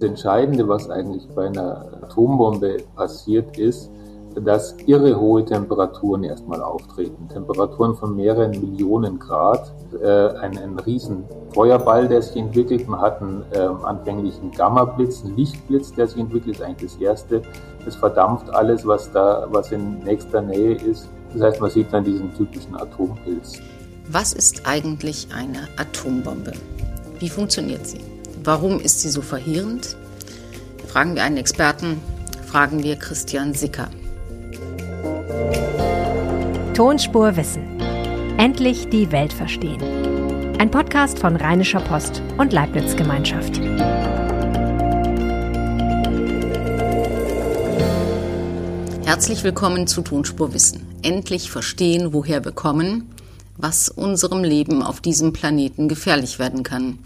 Das Entscheidende, was eigentlich bei einer Atombombe passiert, ist, dass irre hohe Temperaturen erstmal auftreten. Temperaturen von mehreren Millionen Grad, äh, ein, ein riesen Feuerball, der sich entwickelt. Man hat einen äh, anfänglichen Gamma-Blitz, einen Lichtblitz, der sich entwickelt, ist eigentlich das erste. Es verdampft alles, was da, was in nächster Nähe ist. Das heißt, man sieht dann diesen typischen Atompilz. Was ist eigentlich eine Atombombe? Wie funktioniert sie? Warum ist sie so verheerend? Fragen wir einen Experten, fragen wir Christian Sicker. Tonspur Wissen. Endlich die Welt verstehen. Ein Podcast von Rheinischer Post und Leibniz Gemeinschaft. Herzlich willkommen zu Tonspur Wissen. Endlich verstehen, woher wir kommen, was unserem Leben auf diesem Planeten gefährlich werden kann.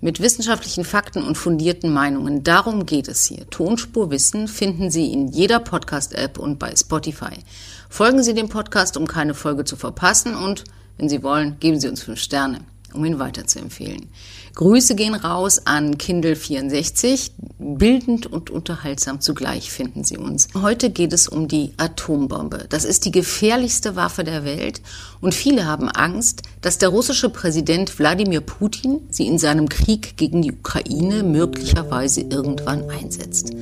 Mit wissenschaftlichen Fakten und fundierten Meinungen. Darum geht es hier. Tonspur Wissen finden Sie in jeder Podcast-App und bei Spotify. Folgen Sie dem Podcast, um keine Folge zu verpassen und, wenn Sie wollen, geben Sie uns fünf Sterne um ihn weiterzuempfehlen. Grüße gehen raus an Kindle 64. Bildend und unterhaltsam zugleich finden Sie uns. Heute geht es um die Atombombe. Das ist die gefährlichste Waffe der Welt und viele haben Angst, dass der russische Präsident Wladimir Putin sie in seinem Krieg gegen die Ukraine möglicherweise irgendwann einsetzt.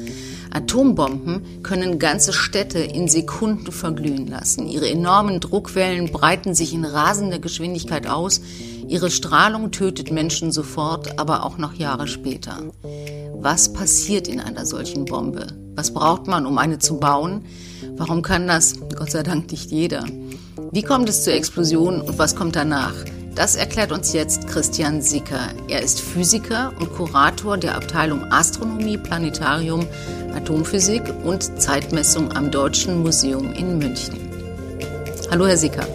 Atombomben können ganze Städte in Sekunden verglühen lassen. Ihre enormen Druckwellen breiten sich in rasender Geschwindigkeit aus. Ihre Strahlung tötet Menschen sofort, aber auch noch Jahre später. Was passiert in einer solchen Bombe? Was braucht man, um eine zu bauen? Warum kann das, Gott sei Dank, nicht jeder? Wie kommt es zur Explosion und was kommt danach? Das erklärt uns jetzt Christian Sicker. Er ist Physiker und Kurator der Abteilung Astronomie, Planetarium, Atomphysik und Zeitmessung am Deutschen Museum in München. Hallo, Herr Sicker.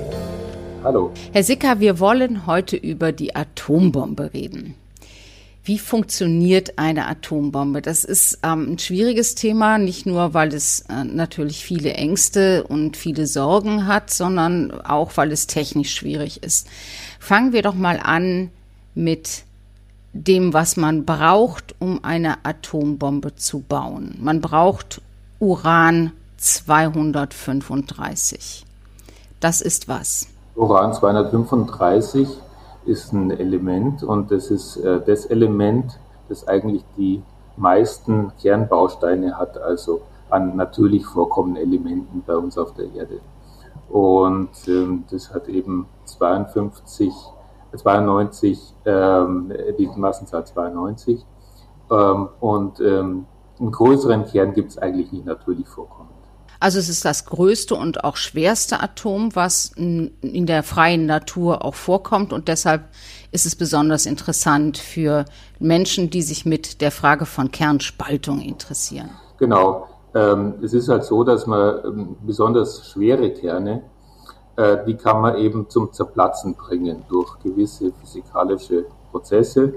Hallo. Herr Sicker, wir wollen heute über die Atombombe reden. Wie funktioniert eine Atombombe? Das ist ähm, ein schwieriges Thema, nicht nur, weil es äh, natürlich viele Ängste und viele Sorgen hat, sondern auch, weil es technisch schwierig ist. Fangen wir doch mal an mit dem, was man braucht, um eine Atombombe zu bauen. Man braucht Uran 235. Das ist was? Uran 235 ist ein Element und das ist äh, das Element, das eigentlich die meisten Kernbausteine hat, also an natürlich vorkommenden Elementen bei uns auf der Erde. Und ähm, das hat eben 52, 92, ähm, die Massenzahl 92. Ähm, und ähm, einen größeren Kern gibt es eigentlich nicht natürlich vorkommen. Also es ist das größte und auch schwerste Atom, was in der freien Natur auch vorkommt und deshalb ist es besonders interessant für Menschen, die sich mit der Frage von Kernspaltung interessieren. Genau. Ähm, es ist halt so, dass man ähm, besonders schwere Kerne, die kann man eben zum Zerplatzen bringen durch gewisse physikalische Prozesse,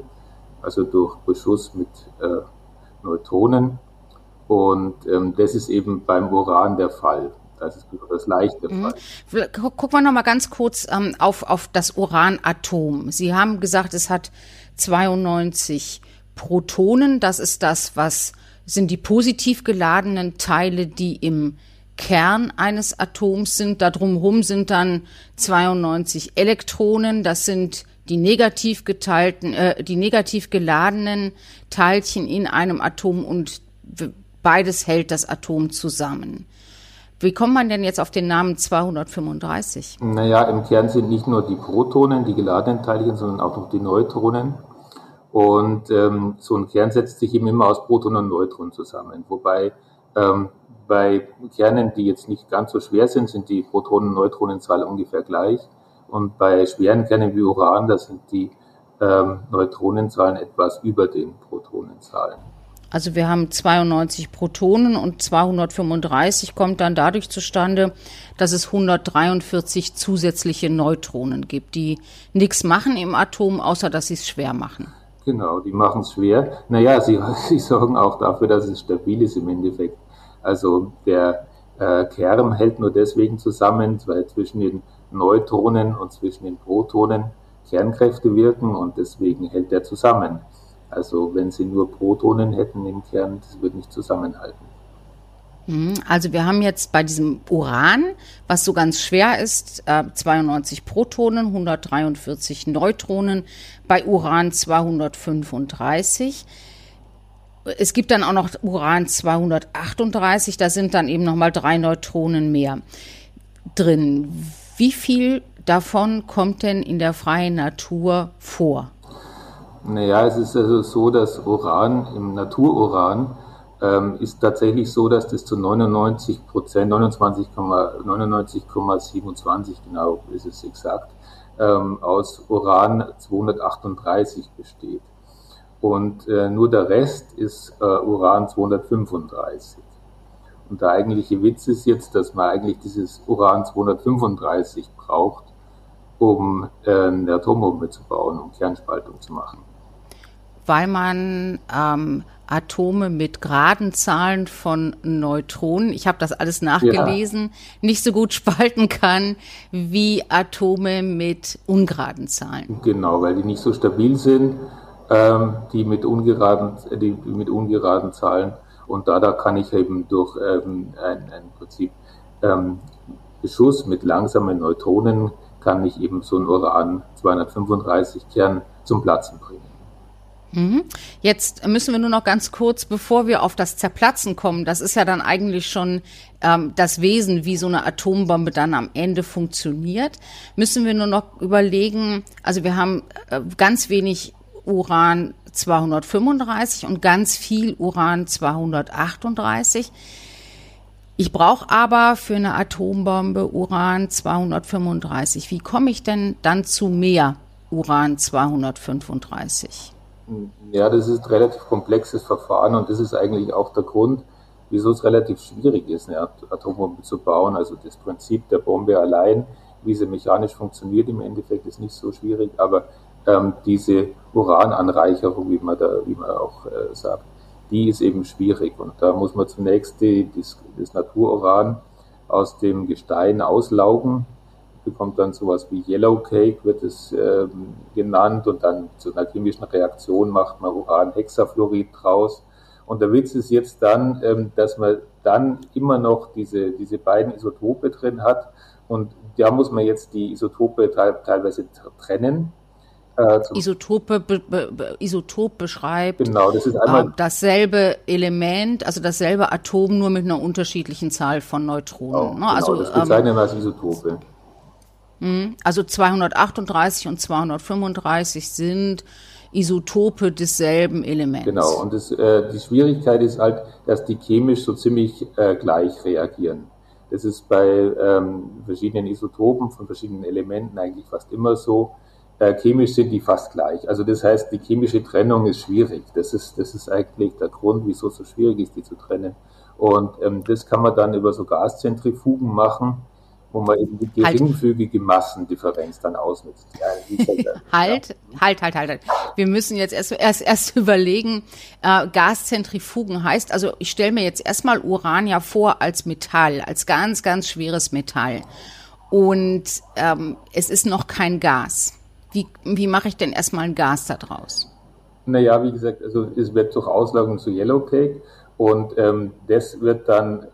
also durch Beschuss mit äh, Neutronen und ähm, das ist eben beim Uran der Fall. Das ist das leichte mhm. Fall. Gucken wir noch mal ganz kurz ähm, auf, auf das Uranatom. Sie haben gesagt, es hat 92 Protonen. Das ist das, was sind die positiv geladenen Teile, die im Kern eines Atoms sind. Da drumherum sind dann 92 Elektronen. Das sind die negativ geteilten, äh, die negativ geladenen Teilchen in einem Atom und Beides hält das Atom zusammen. Wie kommt man denn jetzt auf den Namen 235? Naja, im Kern sind nicht nur die Protonen, die geladenen Teilchen, sondern auch noch die Neutronen. Und ähm, so ein Kern setzt sich eben immer aus Protonen und Neutronen zusammen. Wobei ähm, bei Kernen, die jetzt nicht ganz so schwer sind, sind die Protonen- und Neutronenzahl ungefähr gleich. Und bei schweren Kernen wie Uran, da sind die ähm, Neutronenzahlen etwas über den Protonenzahlen. Also wir haben 92 Protonen und 235 kommt dann dadurch zustande, dass es 143 zusätzliche Neutronen gibt, die nichts machen im Atom, außer dass sie es schwer machen. Genau, die machen es schwer. Naja, sie, sie sorgen auch dafür, dass es stabil ist im Endeffekt. Also der äh, Kern hält nur deswegen zusammen, weil zwischen den Neutronen und zwischen den Protonen Kernkräfte wirken und deswegen hält er zusammen. Also wenn sie nur Protonen hätten im Kern, das würde nicht zusammenhalten. Mhm. Also wir haben jetzt bei diesem Uran, was so ganz schwer ist, 92 äh, Protonen, 143 Neutronen, bei Uran 235. Es gibt dann auch noch Uran 238, da sind dann eben nochmal drei Neutronen mehr drin. Wie viel davon kommt denn in der freien Natur vor? Naja, es ist also so, dass Uran im Natururan ähm, ist tatsächlich so, dass das zu 99 Prozent, 99,27 genau ist es exakt, ähm, aus Uran 238 besteht. Und äh, nur der Rest ist äh, Uran 235. Und der eigentliche Witz ist jetzt, dass man eigentlich dieses Uran 235 braucht, um äh, eine Atombombe zu bauen, um Kernspaltung zu machen. Weil man ähm, Atome mit geraden Zahlen von Neutronen, ich habe das alles nachgelesen, ja. nicht so gut spalten kann wie Atome mit ungeraden Zahlen. Genau, weil die nicht so stabil sind, ähm, die, mit ungeraden, die mit ungeraden Zahlen. Und da, da kann ich eben durch ähm, ein, ein Prinzip ähm, Beschuss mit langsamen Neutronen kann ich eben so ein Uran 235 Kern zum Platzen bringen. Mhm. Jetzt müssen wir nur noch ganz kurz, bevor wir auf das Zerplatzen kommen, das ist ja dann eigentlich schon ähm, das Wesen, wie so eine Atombombe dann am Ende funktioniert, müssen wir nur noch überlegen, also wir haben äh, ganz wenig Uran 235 und ganz viel Uran 238. Ich brauche aber für eine Atombombe Uran 235. Wie komme ich denn dann zu mehr Uran 235? Ja, das ist ein relativ komplexes Verfahren und das ist eigentlich auch der Grund, wieso es relativ schwierig ist, eine Atombombe zu bauen. Also das Prinzip der Bombe allein, wie sie mechanisch funktioniert, im Endeffekt ist nicht so schwierig, aber ähm, diese Urananreicherung, wie man da, wie man auch äh, sagt, die ist eben schwierig. Und da muss man zunächst die, das, das Natururan aus dem Gestein auslaugen bekommt dann sowas wie Yellow Cake, wird es ähm, genannt, und dann zu einer chemischen Reaktion macht man Uranhexafluorid draus. Und der Witz ist jetzt dann, ähm, dass man dann immer noch diese, diese beiden Isotope drin hat. Und da muss man jetzt die Isotope teilweise trennen. Äh, Isotope, be, be, Isotop beschreibt genau, das ist einmal, äh, dasselbe Element, also dasselbe Atom, nur mit einer unterschiedlichen Zahl von Neutronen. Oh, ne? genau, also, das bezeichnen ähm, wir als Isotope. Hm? Also 238 und 235 sind Isotope desselben Elements. Genau, und das, äh, die Schwierigkeit ist halt, dass die chemisch so ziemlich äh, gleich reagieren. Das ist bei ähm, verschiedenen Isotopen von verschiedenen Elementen eigentlich fast immer so. Äh, chemisch sind die fast gleich. Also das heißt, die chemische Trennung ist schwierig. Das ist, das ist eigentlich der Grund, wieso es so schwierig ist, die zu trennen. Und ähm, das kann man dann über so Gaszentrifugen machen wo man eben die halt. geringfügige halt. Massendifferenz dann ausnutzt. halt, halt, halt, halt, halt. Wir müssen jetzt erst, erst, erst überlegen, äh, Gaszentrifugen heißt, also ich stelle mir jetzt erstmal Uran ja vor als Metall, als ganz, ganz schweres Metall. Und ähm, es ist noch kein Gas. Wie, wie mache ich denn erstmal ein Gas da draus? Naja, wie gesagt, also es wird durch Auslagerung zu Yellowcake und ähm, das wird dann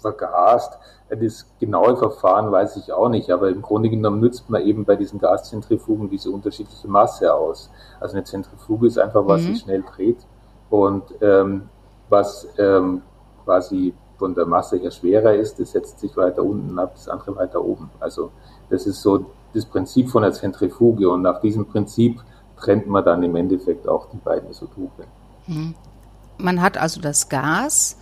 vergast. Das genaue Verfahren weiß ich auch nicht, aber im Grunde genommen nützt man eben bei diesen Gaszentrifugen diese unterschiedliche Masse aus. Also eine Zentrifuge ist einfach, was mhm. sich schnell dreht und ähm, was ähm, quasi von der Masse her schwerer ist, das setzt sich weiter unten ab, das andere weiter oben. Also das ist so das Prinzip von der Zentrifuge und nach diesem Prinzip trennt man dann im Endeffekt auch die beiden Isotope. Mhm. Man hat also das Gas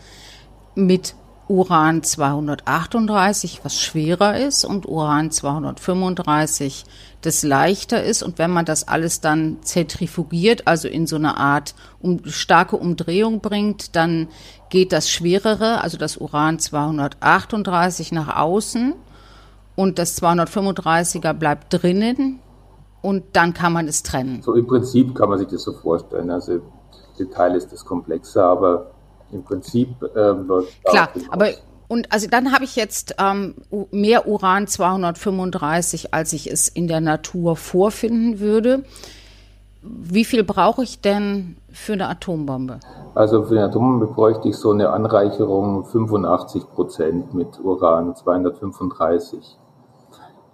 mit Uran 238, was schwerer ist, und Uran 235, das leichter ist. Und wenn man das alles dann zentrifugiert, also in so eine Art um, starke Umdrehung bringt, dann geht das Schwerere, also das Uran 238 nach außen und das 235er bleibt drinnen und dann kann man es trennen. So im Prinzip kann man sich das so vorstellen. Also Detail ist das komplexer, aber im Prinzip ähm, läuft Klar, aber und also dann habe ich jetzt ähm, mehr Uran 235, als ich es in der Natur vorfinden würde. Wie viel brauche ich denn für eine Atombombe? Also für eine Atombombe bräuchte ich so eine Anreicherung 85 Prozent mit Uran 235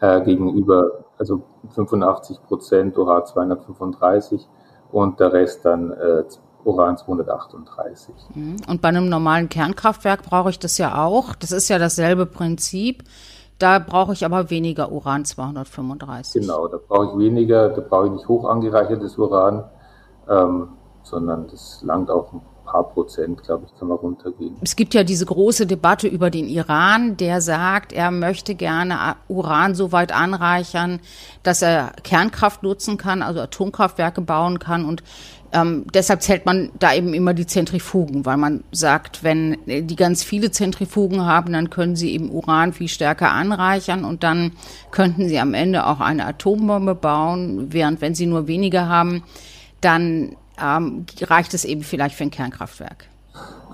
äh, gegenüber, also 85 Prozent Uran 235 und der Rest dann äh, Uran 238. Mhm. Und bei einem normalen Kernkraftwerk brauche ich das ja auch. Das ist ja dasselbe Prinzip. Da brauche ich aber weniger Uran 235. Genau, da brauche ich weniger, da brauche ich nicht hoch angereichertes Uran, ähm, sondern das langt auch paar Prozent, glaube ich, kann man runtergehen. Es gibt ja diese große Debatte über den Iran, der sagt, er möchte gerne Uran so weit anreichern, dass er Kernkraft nutzen kann, also Atomkraftwerke bauen kann und ähm, deshalb zählt man da eben immer die Zentrifugen, weil man sagt, wenn die ganz viele Zentrifugen haben, dann können sie eben Uran viel stärker anreichern und dann könnten sie am Ende auch eine Atombombe bauen, während wenn sie nur weniger haben, dann ähm, reicht es eben vielleicht für ein Kernkraftwerk.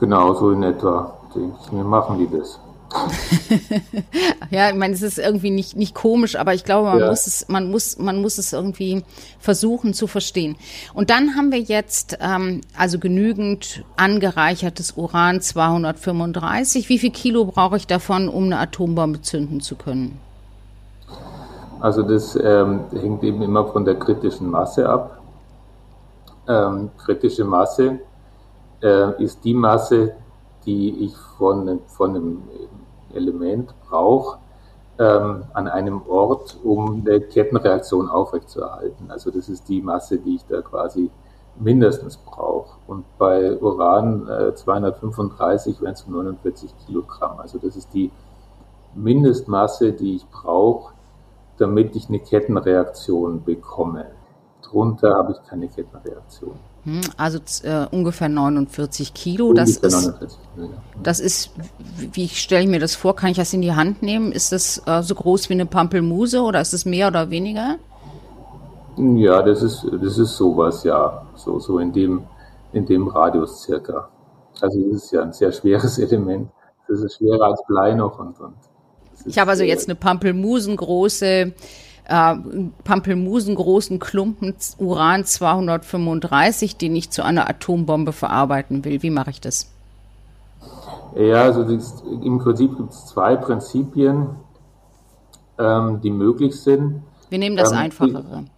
Genau, so in etwa. Denke ich mir, machen die das. ja, ich meine, es ist irgendwie nicht, nicht komisch, aber ich glaube, man ja. muss es, man muss, man muss es irgendwie versuchen zu verstehen. Und dann haben wir jetzt ähm, also genügend angereichertes Uran 235. Wie viel Kilo brauche ich davon, um eine Atombombe zünden zu können? Also das ähm, hängt eben immer von der kritischen Masse ab. Ähm, kritische Masse äh, ist die Masse, die ich von, von einem Element brauche ähm, an einem Ort, um eine Kettenreaktion aufrechtzuerhalten. Also das ist die Masse, die ich da quasi mindestens brauche. Und bei Uran äh, 235 wären es 49 Kilogramm. Also das ist die Mindestmasse, die ich brauche, damit ich eine Kettenreaktion bekomme. Drunter habe ich keine Kettenreaktion. Hm, also äh, ungefähr 49 Kilo. Ungefähr das ist, 49 Kilo, ja. das ist, wie stelle ich mir das vor? Kann ich das in die Hand nehmen? Ist das äh, so groß wie eine Pampelmuse oder ist es mehr oder weniger? Ja, das ist, das ist sowas, ja. So, so in dem, in dem Radius circa. Also das ist ja ein sehr schweres Element. Das ist schwerer als Blei noch und, und ich habe also jetzt eine Pampelmusengroße äh, Pampelmusen Klumpen Uran 235, den ich zu einer Atombombe verarbeiten will. Wie mache ich das? Ja, also im Prinzip gibt es zwei Prinzipien, ähm, die möglich sind. Wir nehmen das ähm, Einfachere.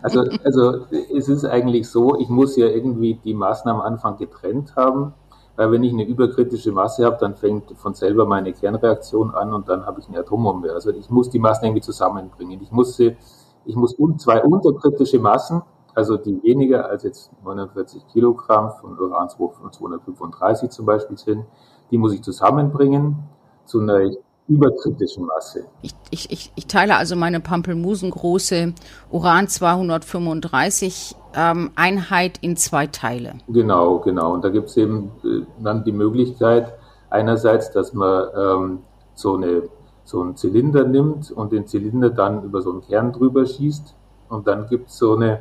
Also, also es ist eigentlich so, ich muss ja irgendwie die Maßnahmen am Anfang getrennt haben wenn ich eine überkritische Masse habe, dann fängt von selber meine Kernreaktion an und dann habe ich eine Atombombe. Also ich muss die Massen irgendwie zusammenbringen. Ich muss sie, ich muss zwei unterkritische Massen, also die weniger als jetzt 49 Kilogramm von Uran 235 zum Beispiel sind, die muss ich zusammenbringen zu einer überkritischen Masse. Ich, ich, ich, ich teile also meine Pampelmusengroße Uran 235 ähm, Einheit in zwei Teile. Genau, genau. Und da gibt es eben äh, dann die Möglichkeit, einerseits, dass man ähm, so, eine, so einen Zylinder nimmt und den Zylinder dann über so einen Kern drüber schießt. Und dann gibt es so eine,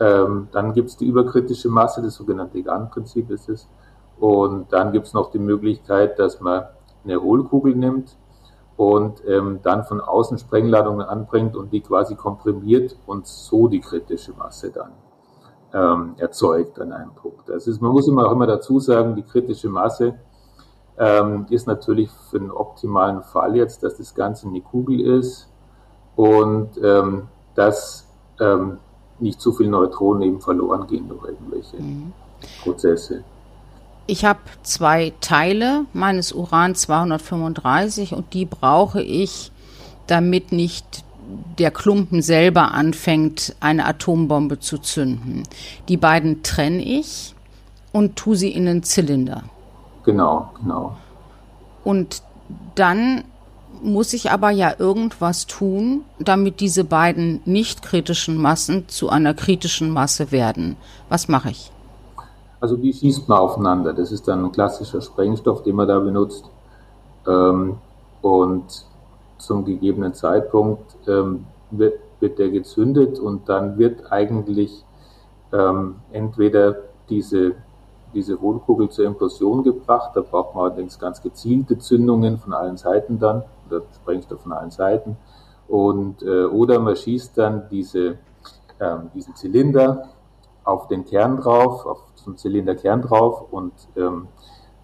ähm, dann gibt es die überkritische Masse, das sogenannte GAN-Prinzip ist es. Und dann gibt es noch die Möglichkeit, dass man eine Hohlkugel nimmt und ähm, dann von außen Sprengladungen anbringt und die quasi komprimiert und so die kritische Masse dann ähm, erzeugt an einem Punkt. Das ist, man muss immer auch immer dazu sagen, die kritische Masse ähm, ist natürlich für den optimalen Fall jetzt, dass das Ganze eine Kugel ist und ähm, dass ähm, nicht zu viele Neutronen eben verloren gehen durch irgendwelche mhm. Prozesse. Ich habe zwei Teile meines Uran 235 und die brauche ich, damit nicht der Klumpen selber anfängt, eine Atombombe zu zünden. Die beiden trenne ich und tue sie in einen Zylinder. Genau, genau. Und dann muss ich aber ja irgendwas tun, damit diese beiden nicht kritischen Massen zu einer kritischen Masse werden. Was mache ich? Also die schießt man aufeinander. Das ist dann ein klassischer Sprengstoff, den man da benutzt. Ähm, und zum gegebenen Zeitpunkt ähm, wird, wird der gezündet und dann wird eigentlich ähm, entweder diese, diese Hohlkugel zur Implosion gebracht, da braucht man allerdings ganz gezielte Zündungen von allen Seiten dann, oder Sprengstoff von allen Seiten, und, äh, oder man schießt dann diese, ähm, diesen Zylinder auf den Kern drauf, auf so einen Zylinderkern drauf und ähm,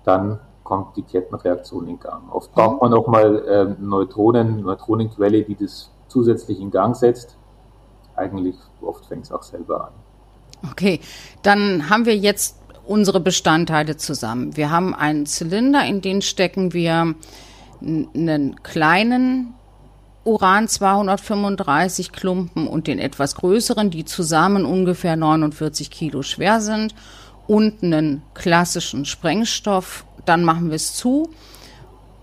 dann kommt die Kettenreaktion in Gang. Oft braucht man nochmal ähm, Neutronen, Neutronenquelle, die das zusätzlich in Gang setzt. Eigentlich oft fängt es auch selber an. Okay, dann haben wir jetzt unsere Bestandteile zusammen. Wir haben einen Zylinder, in den stecken wir einen kleinen Uran 235 Klumpen und den etwas größeren, die zusammen ungefähr 49 Kilo schwer sind und einen klassischen Sprengstoff. Dann machen wir es zu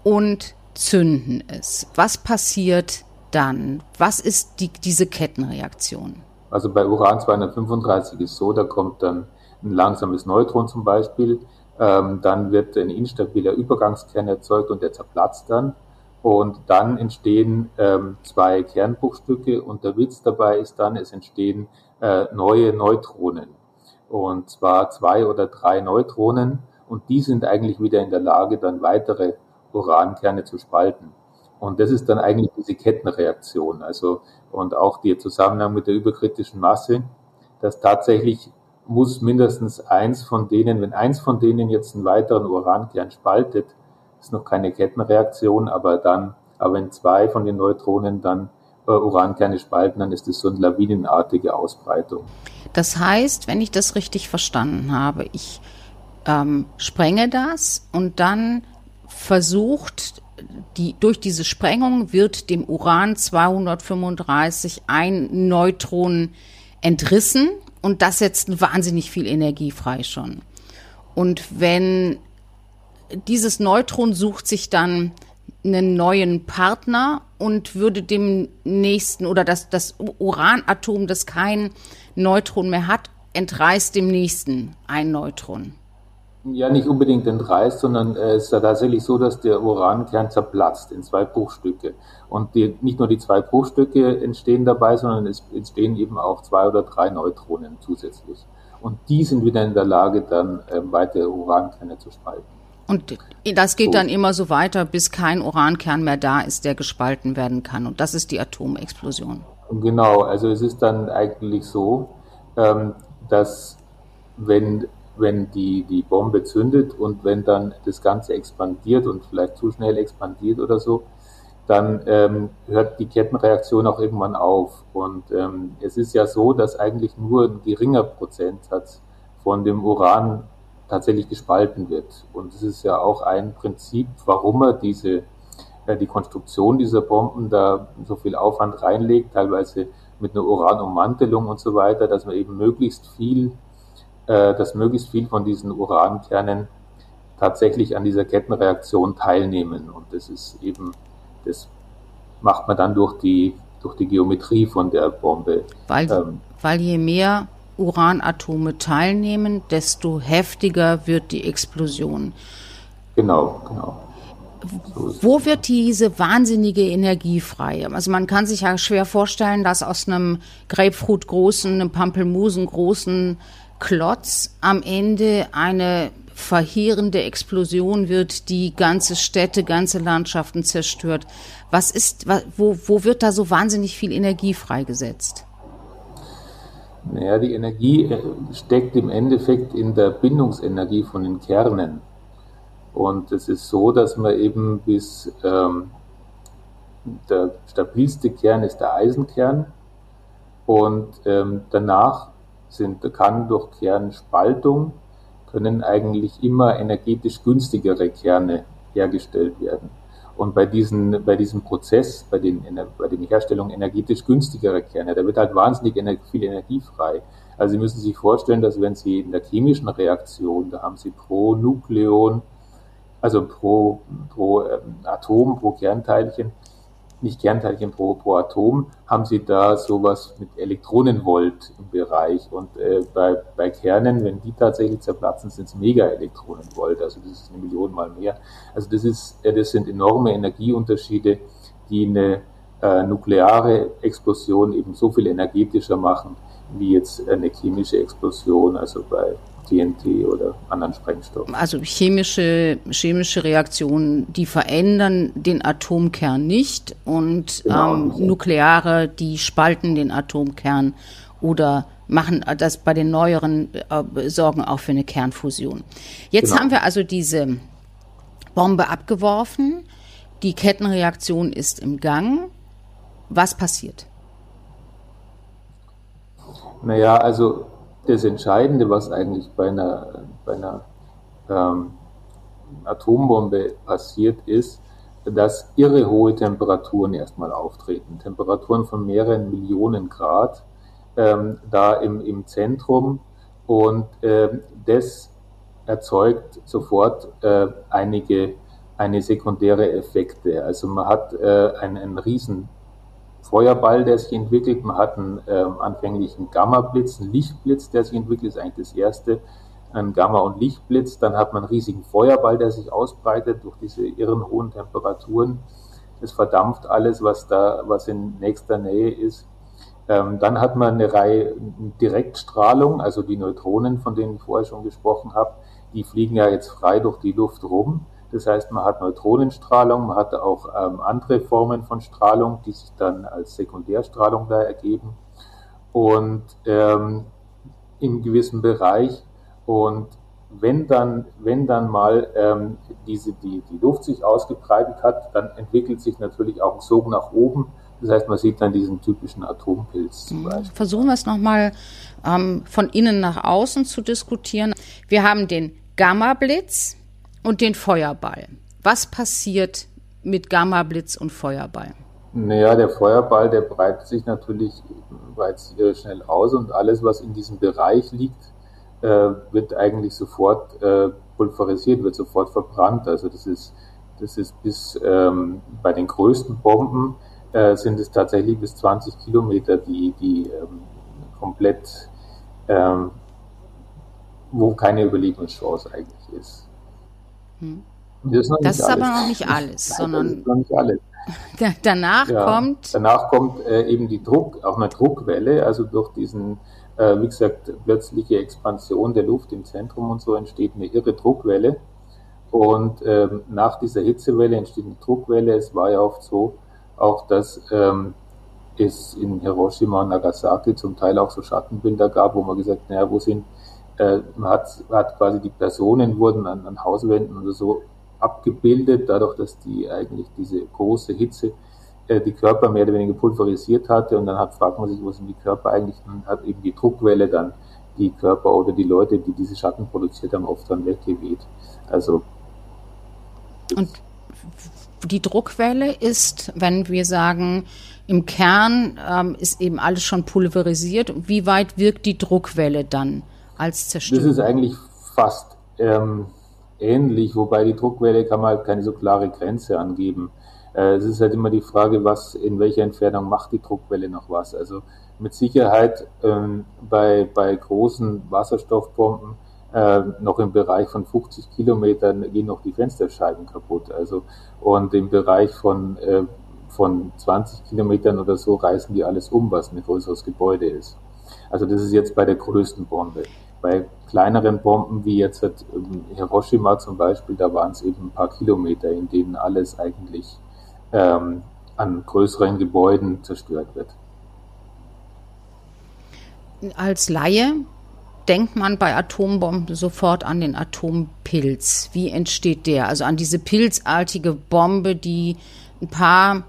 und zünden es. Was passiert dann? Was ist die, diese Kettenreaktion? Also bei Uran 235 ist so, da kommt dann ein langsames Neutron zum Beispiel. Ähm, dann wird ein instabiler Übergangskern erzeugt und der zerplatzt dann. Und dann entstehen ähm, zwei Kernbruchstücke und der Witz dabei ist dann, es entstehen äh, neue Neutronen. Und zwar zwei oder drei Neutronen und die sind eigentlich wieder in der Lage, dann weitere Urankerne zu spalten. Und das ist dann eigentlich diese Kettenreaktion. Also, und auch der Zusammenhang mit der überkritischen Masse, dass tatsächlich muss mindestens eins von denen, wenn eins von denen jetzt einen weiteren Urankern spaltet, ist noch keine Kettenreaktion, aber dann, aber wenn zwei von den Neutronen dann Urankerne spalten, dann ist es so eine lawinenartige Ausbreitung. Das heißt, wenn ich das richtig verstanden habe, ich ähm, sprenge das und dann versucht die, durch diese Sprengung wird dem Uran 235 ein Neutron entrissen und das setzt wahnsinnig viel Energie frei schon. Und wenn dieses Neutron sucht sich dann einen neuen Partner und würde dem nächsten oder das, das Uranatom, das kein Neutron mehr hat, entreißt dem nächsten ein Neutron. Ja, nicht unbedingt entreißt, sondern äh, es ist ja tatsächlich so, dass der Urankern zerplatzt in zwei Bruchstücke. Und die, nicht nur die zwei Bruchstücke entstehen dabei, sondern es entstehen eben auch zwei oder drei Neutronen zusätzlich. Und die sind wieder in der Lage, dann äh, weitere Urankerne zu spalten. Und das geht dann immer so weiter, bis kein Urankern mehr da ist, der gespalten werden kann. Und das ist die Atomexplosion. Genau, also es ist dann eigentlich so, ähm, dass wenn, wenn die, die Bombe zündet und wenn dann das Ganze expandiert und vielleicht zu schnell expandiert oder so, dann ähm, hört die Kettenreaktion auch irgendwann auf. Und ähm, es ist ja so, dass eigentlich nur ein geringer Prozentsatz von dem Uran tatsächlich gespalten wird. Und das ist ja auch ein Prinzip, warum er diese, äh, die Konstruktion dieser Bomben da so viel Aufwand reinlegt, teilweise mit einer Uranummantelung und so weiter, dass man eben möglichst viel, äh, dass möglichst viel von diesen Urankernen tatsächlich an dieser Kettenreaktion teilnehmen. Und das ist eben, das macht man dann durch die, durch die Geometrie von der Bombe. Weil, ähm, weil je mehr Uranatome teilnehmen, desto heftiger wird die Explosion. Genau, genau. So Wo wird diese wahnsinnige Energie frei? Also man kann sich ja schwer vorstellen, dass aus einem Grapefruit großen, einem Pampelmusen großen Klotz am Ende eine verheerende Explosion wird, die ganze Städte, ganze Landschaften zerstört. Was ist, wo, wo wird da so wahnsinnig viel Energie freigesetzt? Naja, die Energie äh, steckt im Endeffekt in der Bindungsenergie von den Kernen. Und es ist so, dass man eben bis ähm, der stabilste Kern ist der Eisenkern und ähm, danach sind, kann durch Kernspaltung können eigentlich immer energetisch günstigere Kerne hergestellt werden. Und bei, diesen, bei diesem Prozess, bei, den, bei der Herstellung energetisch günstigerer Kerne, da wird halt wahnsinnig viel Energie frei. Also Sie müssen sich vorstellen, dass wenn Sie in der chemischen Reaktion, da haben Sie pro Nukleon, also pro, pro ähm, Atom, pro Kernteilchen, nicht Kernteilchen pro, pro Atom, haben Sie da sowas mit Elektronenvolt im Bereich. Und äh, bei, bei Kernen, wenn die tatsächlich zerplatzen, sind es Mega-Elektronenvolt. Also das ist eine Million mal mehr. Also das ist, äh, das sind enorme Energieunterschiede, die eine äh, nukleare Explosion eben so viel energetischer machen, wie jetzt eine chemische Explosion, also bei TNT oder anderen Sprengstoffen. Also chemische, chemische Reaktionen, die verändern den Atomkern nicht und genau. ähm, nukleare, die spalten den Atomkern oder machen das bei den neueren äh, sorgen auch für eine Kernfusion. Jetzt genau. haben wir also diese Bombe abgeworfen, die Kettenreaktion ist im Gang. Was passiert? Naja, also das Entscheidende, was eigentlich bei einer, bei einer ähm, Atombombe passiert, ist, dass irre hohe Temperaturen erstmal auftreten. Temperaturen von mehreren Millionen Grad ähm, da im, im Zentrum. Und äh, das erzeugt sofort äh, einige eine sekundäre Effekte. Also man hat äh, einen, einen riesen Feuerball, der sich entwickelt. Man hat einen äh, anfänglichen Gamma-Blitz, einen Lichtblitz, der sich entwickelt, ist eigentlich das erste. Ein Gamma- und Lichtblitz. Dann hat man einen riesigen Feuerball, der sich ausbreitet durch diese irren hohen Temperaturen. Es verdampft alles, was da, was in nächster Nähe ist. Ähm, dann hat man eine Reihe Direktstrahlung, also die Neutronen, von denen ich vorher schon gesprochen habe. Die fliegen ja jetzt frei durch die Luft rum. Das heißt, man hat Neutronenstrahlung, man hat auch ähm, andere Formen von Strahlung, die sich dann als Sekundärstrahlung da ergeben. Und ähm, im gewissen Bereich. Und wenn dann, wenn dann mal ähm, diese, die, die Luft sich ausgebreitet hat, dann entwickelt sich natürlich auch ein Sog nach oben. Das heißt, man sieht dann diesen typischen Atompilz zum mhm. Beispiel. Versuchen wir es nochmal ähm, von innen nach außen zu diskutieren. Wir haben den Gamma-Blitz, und den Feuerball. Was passiert mit Gamma-Blitz und Feuerball? Naja, der Feuerball, der breitet sich natürlich weit schnell aus und alles, was in diesem Bereich liegt, äh, wird eigentlich sofort äh, pulverisiert, wird sofort verbrannt. Also das ist, das ist bis ähm, bei den größten Bomben äh, sind es tatsächlich bis 20 Kilometer, die, die ähm, komplett, ähm, wo keine Überlebenschance eigentlich ist. Hm. Das ist, das ist aber noch nicht alles, sondern noch nicht alles. danach ja, kommt. Danach kommt äh, eben die Druck, auch eine Druckwelle, also durch diesen, äh, wie gesagt, plötzliche Expansion der Luft im Zentrum und so entsteht eine irre Druckwelle. Und ähm, nach dieser Hitzewelle entsteht eine Druckwelle. Es war ja oft so, auch dass ähm, es in Hiroshima und Nagasaki zum Teil auch so Schattenbilder gab, wo man gesagt, hat, naja, wo sind äh, man hat, hat quasi die Personen wurden an, an Hauswänden oder so abgebildet, dadurch, dass die eigentlich diese große Hitze äh, die Körper mehr oder weniger pulverisiert hatte und dann hat, fragt man sich, wo sind die Körper eigentlich, dann hat eben die Druckwelle dann die Körper oder die Leute, die diese Schatten produziert haben, oft dann weggeweht. Also und die Druckwelle ist, wenn wir sagen, im Kern ähm, ist eben alles schon pulverisiert. Wie weit wirkt die Druckwelle dann? Als Zerstörung? Das ist eigentlich fast ähm, ähnlich, wobei die Druckwelle kann man halt keine so klare Grenze angeben. Äh, es ist halt immer die Frage, was in welcher Entfernung macht die Druckwelle noch was. Also mit Sicherheit ähm, bei, bei großen Wasserstoffbomben äh, noch im Bereich von 50 Kilometern gehen noch die Fensterscheiben kaputt. Also und im Bereich von äh, von 20 Kilometern oder so reißen die alles um, was ein größeres Gebäude ist. Also das ist jetzt bei der größten Bombe. Bei kleineren Bomben wie jetzt Hiroshima zum Beispiel, da waren es eben ein paar Kilometer, in denen alles eigentlich ähm, an größeren Gebäuden zerstört wird. Als Laie denkt man bei Atombomben sofort an den Atompilz. Wie entsteht der? Also an diese pilzartige Bombe, die ein paar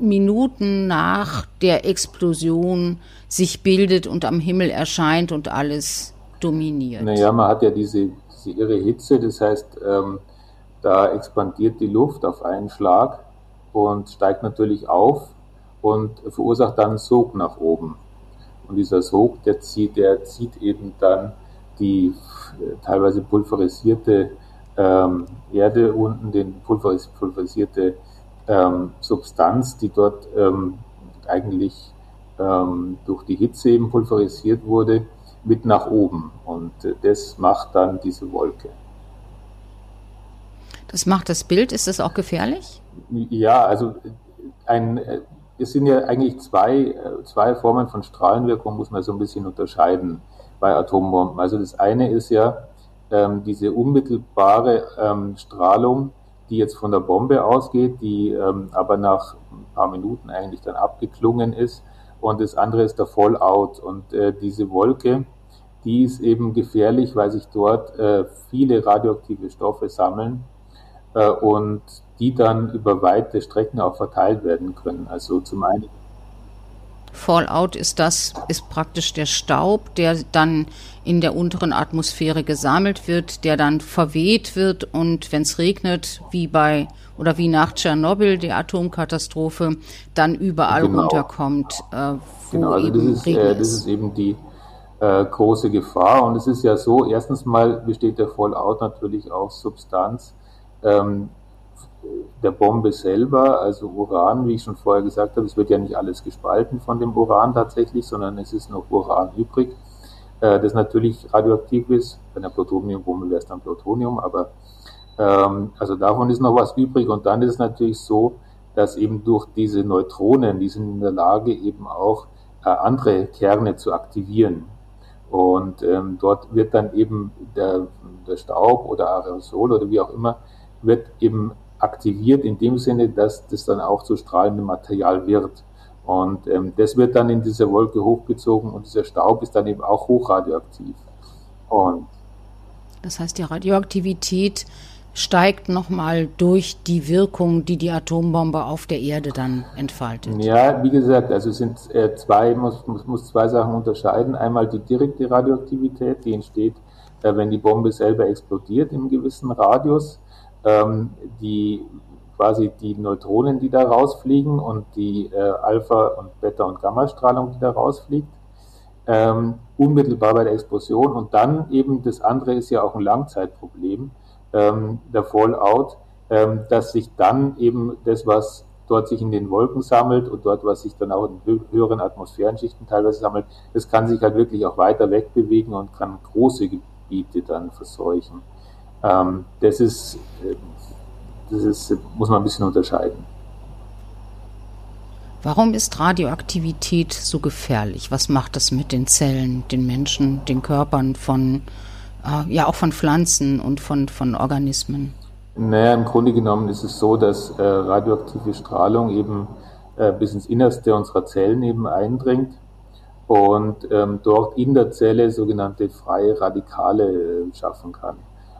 Minuten nach der Explosion sich bildet und am Himmel erscheint und alles dominiert. Naja, man hat ja diese, diese irre Hitze, das heißt, ähm, da expandiert die Luft auf einen Schlag und steigt natürlich auf und verursacht dann einen Sog nach oben. Und dieser Sog, der zieht, der zieht eben dann die äh, teilweise pulverisierte ähm, Erde unten, den pulveris pulverisierte ähm, Substanz, die dort ähm, eigentlich ähm, durch die Hitze eben pulverisiert wurde, mit nach oben. Und äh, das macht dann diese Wolke. Das macht das Bild. Ist das auch gefährlich? Ja, also ein, äh, es sind ja eigentlich zwei, äh, zwei Formen von Strahlenwirkung, muss man so ein bisschen unterscheiden bei Atombomben. Also das eine ist ja ähm, diese unmittelbare ähm, Strahlung, die jetzt von der Bombe ausgeht, die ähm, aber nach ein paar Minuten eigentlich dann abgeklungen ist und das andere ist der Fallout. Und äh, diese Wolke, die ist eben gefährlich, weil sich dort äh, viele radioaktive Stoffe sammeln äh, und die dann über weite Strecken auch verteilt werden können. Also zum einen Fallout ist das, ist praktisch der Staub, der dann in der unteren Atmosphäre gesammelt wird, der dann verweht wird und wenn es regnet, wie bei oder wie nach Tschernobyl, der Atomkatastrophe, dann überall genau. runterkommt. Äh, genau, also das ist, äh, das ist eben die äh, große Gefahr. Und es ist ja so, erstens mal besteht der Fallout natürlich aus Substanz, ähm, der Bombe selber, also Uran, wie ich schon vorher gesagt habe, es wird ja nicht alles gespalten von dem Uran tatsächlich, sondern es ist noch Uran übrig, äh, das natürlich radioaktiv ist. Bei einer Plutoniumbombe wäre es dann Plutonium, aber ähm, also davon ist noch was übrig. Und dann ist es natürlich so, dass eben durch diese Neutronen, die sind in der Lage, eben auch äh, andere Kerne zu aktivieren. Und ähm, dort wird dann eben der, der Staub oder Aerosol oder wie auch immer, wird eben aktiviert in dem Sinne, dass das dann auch zu strahlendem Material wird. Und ähm, das wird dann in dieser Wolke hochgezogen und dieser Staub ist dann eben auch hochradioaktiv. Und das heißt, die Radioaktivität steigt nochmal durch die Wirkung, die die Atombombe auf der Erde dann entfaltet. Ja, wie gesagt, also sind äh, zwei, muss, muss, muss zwei Sachen unterscheiden. Einmal die direkte Radioaktivität, die entsteht, äh, wenn die Bombe selber explodiert im gewissen Radius ähm, die quasi die Neutronen, die da rausfliegen und die äh, Alpha- und Beta- und Gammastrahlung, die da rausfliegt, ähm, unmittelbar bei der Explosion. Und dann eben das andere ist ja auch ein Langzeitproblem, ähm, der Fallout, ähm, dass sich dann eben das, was dort sich in den Wolken sammelt und dort, was sich dann auch in höheren Atmosphärenschichten teilweise sammelt, das kann sich halt wirklich auch weiter wegbewegen und kann große Gebiete dann verseuchen. Ähm, das ist, das ist, muss man ein bisschen unterscheiden. Warum ist Radioaktivität so gefährlich? Was macht das mit den Zellen, den Menschen, den Körpern von, äh, ja auch von Pflanzen und von, von Organismen? Naja, im Grunde genommen ist es so, dass äh, radioaktive Strahlung eben äh, bis ins Innerste unserer Zellen eben eindringt und ähm, dort in der Zelle sogenannte freie Radikale äh, schaffen kann.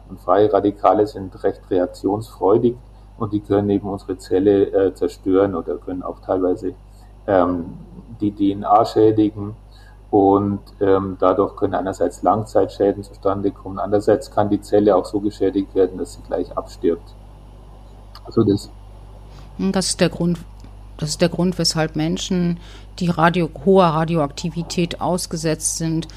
Und freie Radikale sind recht reaktionsfreudig und die können eben unsere Zelle äh, zerstören oder können auch teilweise ähm, die DNA schädigen. Und ähm, dadurch können einerseits Langzeitschäden zustande kommen, andererseits kann die Zelle auch so geschädigt werden, dass sie gleich abstirbt. Also das. Hm, das ist der Grund, das ist der Grund, weshalb Menschen, die radio, hoher Radioaktivität ausgesetzt sind,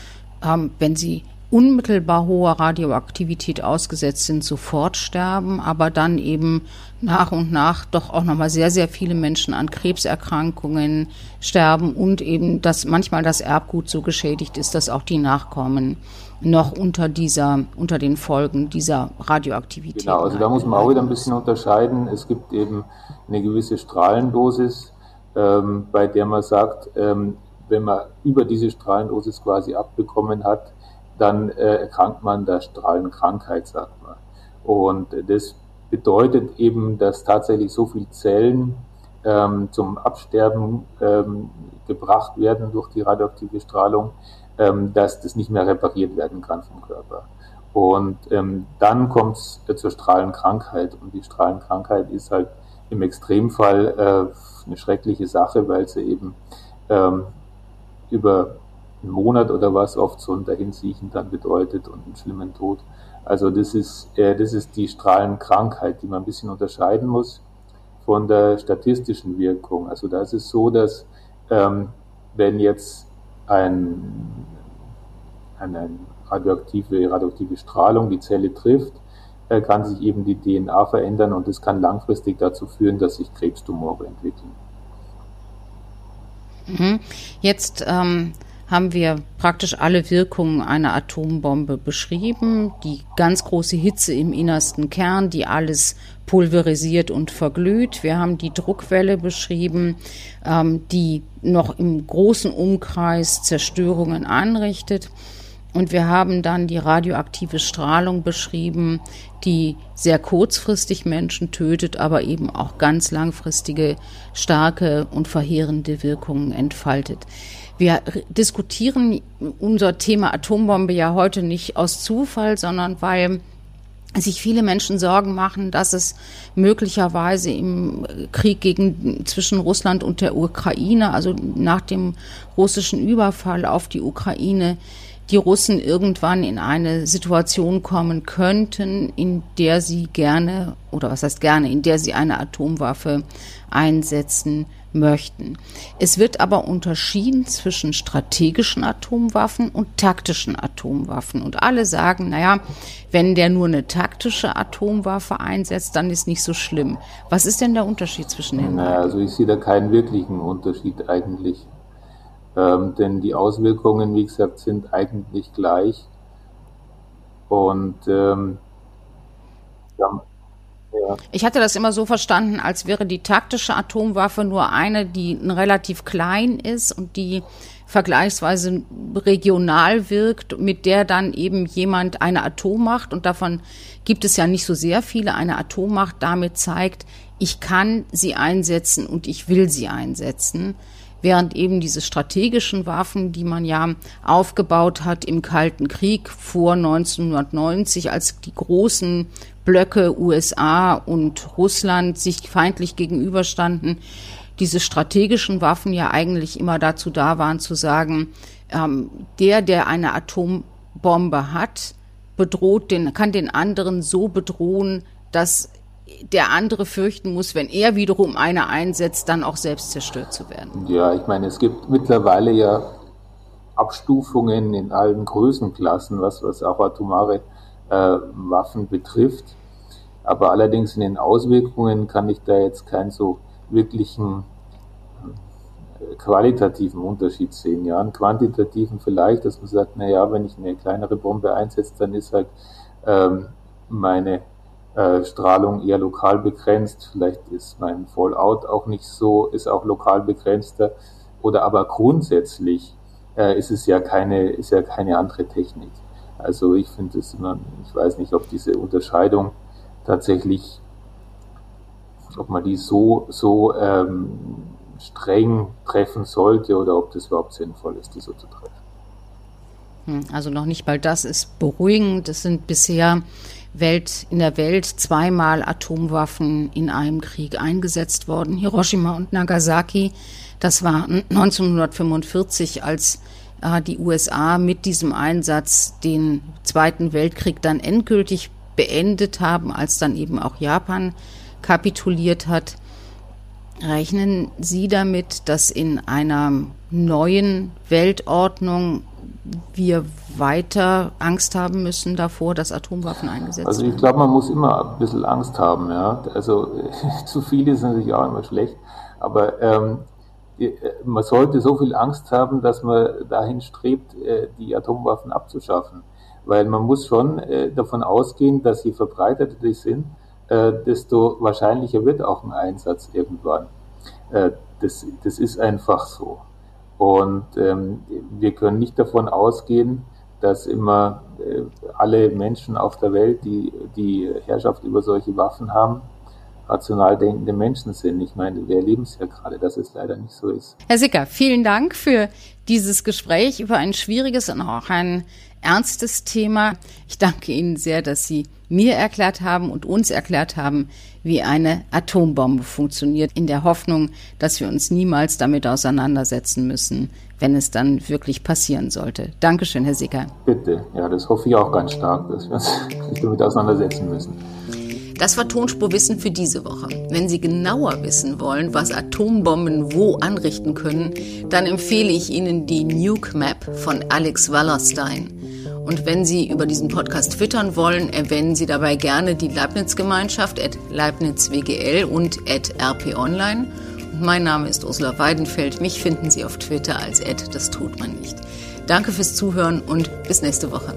ähm, wenn sie unmittelbar hoher Radioaktivität ausgesetzt sind, sofort sterben, aber dann eben nach und nach doch auch nochmal sehr, sehr viele Menschen an Krebserkrankungen sterben und eben, dass manchmal das Erbgut so geschädigt ist, dass auch die Nachkommen noch unter dieser, unter den Folgen dieser Radioaktivität. Genau, also da muss man auch wieder ein bisschen unterscheiden. Es gibt eben eine gewisse Strahlendosis, ähm, bei der man sagt, ähm, wenn man über diese Strahlendosis quasi abbekommen hat, dann äh, erkrankt man der Strahlenkrankheit, sagt man. Und das bedeutet eben, dass tatsächlich so viele Zellen ähm, zum Absterben ähm, gebracht werden durch die radioaktive Strahlung, ähm, dass das nicht mehr repariert werden kann vom Körper. Und ähm, dann kommt es äh, zur Strahlenkrankheit. Und die Strahlenkrankheit ist halt im Extremfall äh, eine schreckliche Sache, weil sie eben ähm, über einen Monat oder was oft so ein Dahinsiechen dann bedeutet und einen schlimmen Tod. Also das ist, äh, das ist die Strahlenkrankheit, die man ein bisschen unterscheiden muss von der statistischen Wirkung. Also da ist es so, dass ähm, wenn jetzt ein, eine radioaktive, radioaktive Strahlung die Zelle trifft, äh, kann sich eben die DNA verändern und das kann langfristig dazu führen, dass sich Krebstumore entwickeln. Mhm. Jetzt ähm, haben wir praktisch alle Wirkungen einer Atombombe beschrieben. Die ganz große Hitze im innersten Kern, die alles pulverisiert und verglüht. Wir haben die Druckwelle beschrieben, ähm, die noch im großen Umkreis Zerstörungen anrichtet. Und wir haben dann die radioaktive Strahlung beschrieben, die sehr kurzfristig Menschen tötet, aber eben auch ganz langfristige, starke und verheerende Wirkungen entfaltet. Wir diskutieren unser Thema Atombombe ja heute nicht aus Zufall, sondern weil sich viele Menschen Sorgen machen, dass es möglicherweise im Krieg gegen, zwischen Russland und der Ukraine, also nach dem russischen Überfall auf die Ukraine, die Russen irgendwann in eine Situation kommen könnten, in der sie gerne, oder was heißt gerne, in der sie eine Atomwaffe einsetzen möchten. Es wird aber unterschieden zwischen strategischen Atomwaffen und taktischen Atomwaffen. Und alle sagen, naja, wenn der nur eine taktische Atomwaffe einsetzt, dann ist nicht so schlimm. Was ist denn der Unterschied zwischen den beiden? Also ich sehe da keinen wirklichen Unterschied eigentlich. Ähm, denn die Auswirkungen, wie gesagt, sind eigentlich gleich. Und ähm, ja, ja. Ich hatte das immer so verstanden, als wäre die taktische Atomwaffe nur eine, die relativ klein ist und die vergleichsweise regional wirkt, mit der dann eben jemand eine Atommacht, und davon gibt es ja nicht so sehr viele, eine Atommacht damit zeigt, ich kann sie einsetzen und ich will sie einsetzen während eben diese strategischen Waffen, die man ja aufgebaut hat im Kalten Krieg vor 1990, als die großen Blöcke USA und Russland sich feindlich gegenüberstanden, diese strategischen Waffen ja eigentlich immer dazu da waren zu sagen, ähm, der, der eine Atombombe hat, bedroht den, kann den anderen so bedrohen, dass der andere fürchten muss, wenn er wiederum eine einsetzt, dann auch selbst zerstört zu werden. Ja, ich meine, es gibt mittlerweile ja Abstufungen in allen Größenklassen, was, was auch atomare äh, Waffen betrifft. Aber allerdings in den Auswirkungen kann ich da jetzt keinen so wirklichen äh, qualitativen Unterschied sehen. Ja, einen quantitativen vielleicht, dass man sagt, na ja, wenn ich eine kleinere Bombe einsetze, dann ist halt ähm, meine äh, Strahlung eher lokal begrenzt. Vielleicht ist mein Fallout auch nicht so, ist auch lokal begrenzter. Oder aber grundsätzlich äh, ist es ja keine, ist ja keine andere Technik. Also ich finde es immer, ich weiß nicht, ob diese Unterscheidung tatsächlich, ob man die so, so ähm, streng treffen sollte oder ob das überhaupt sinnvoll ist, die so zu treffen. Hm, also noch nicht mal das ist beruhigend. Das sind bisher Welt, in der Welt zweimal Atomwaffen in einem Krieg eingesetzt worden, Hiroshima und Nagasaki. Das war 1945, als äh, die USA mit diesem Einsatz den Zweiten Weltkrieg dann endgültig beendet haben, als dann eben auch Japan kapituliert hat. Rechnen Sie damit, dass in einer neuen Weltordnung wir weiter Angst haben müssen davor, dass Atomwaffen eingesetzt werden? Also ich glaube, man muss immer ein bisschen Angst haben. Ja? Also zu viel ist natürlich auch immer schlecht, aber ähm, man sollte so viel Angst haben, dass man dahin strebt, äh, die Atomwaffen abzuschaffen. Weil man muss schon äh, davon ausgehen, dass je verbreiteter die sind, äh, desto wahrscheinlicher wird auch ein Einsatz irgendwann. Das, das ist einfach so. Und ähm, wir können nicht davon ausgehen, dass immer äh, alle Menschen auf der Welt, die die Herrschaft über solche Waffen haben, rational denkende Menschen sind. Ich meine, wir erleben es ja gerade, dass es leider nicht so ist. Herr Sicker, vielen Dank für dieses Gespräch über ein schwieriges und auch ein ernstes Thema. Ich danke Ihnen sehr, dass Sie mir erklärt haben und uns erklärt haben, wie eine Atombombe funktioniert, in der Hoffnung, dass wir uns niemals damit auseinandersetzen müssen, wenn es dann wirklich passieren sollte. Dankeschön, Herr Sicker. Bitte, ja, das hoffe ich auch ganz stark, dass wir uns nicht damit auseinandersetzen müssen. Das war Tonspurwissen für diese Woche. Wenn Sie genauer wissen wollen, was Atombomben wo anrichten können, dann empfehle ich Ihnen die Nuke Map von Alex Wallerstein. Und wenn Sie über diesen Podcast twittern wollen, erwähnen Sie dabei gerne die Leibniz-Gemeinschaft at LeibnizWGL und at rponline. Und mein Name ist Ursula Weidenfeld. Mich finden Sie auf Twitter als at das tut man nicht. Danke fürs Zuhören und bis nächste Woche.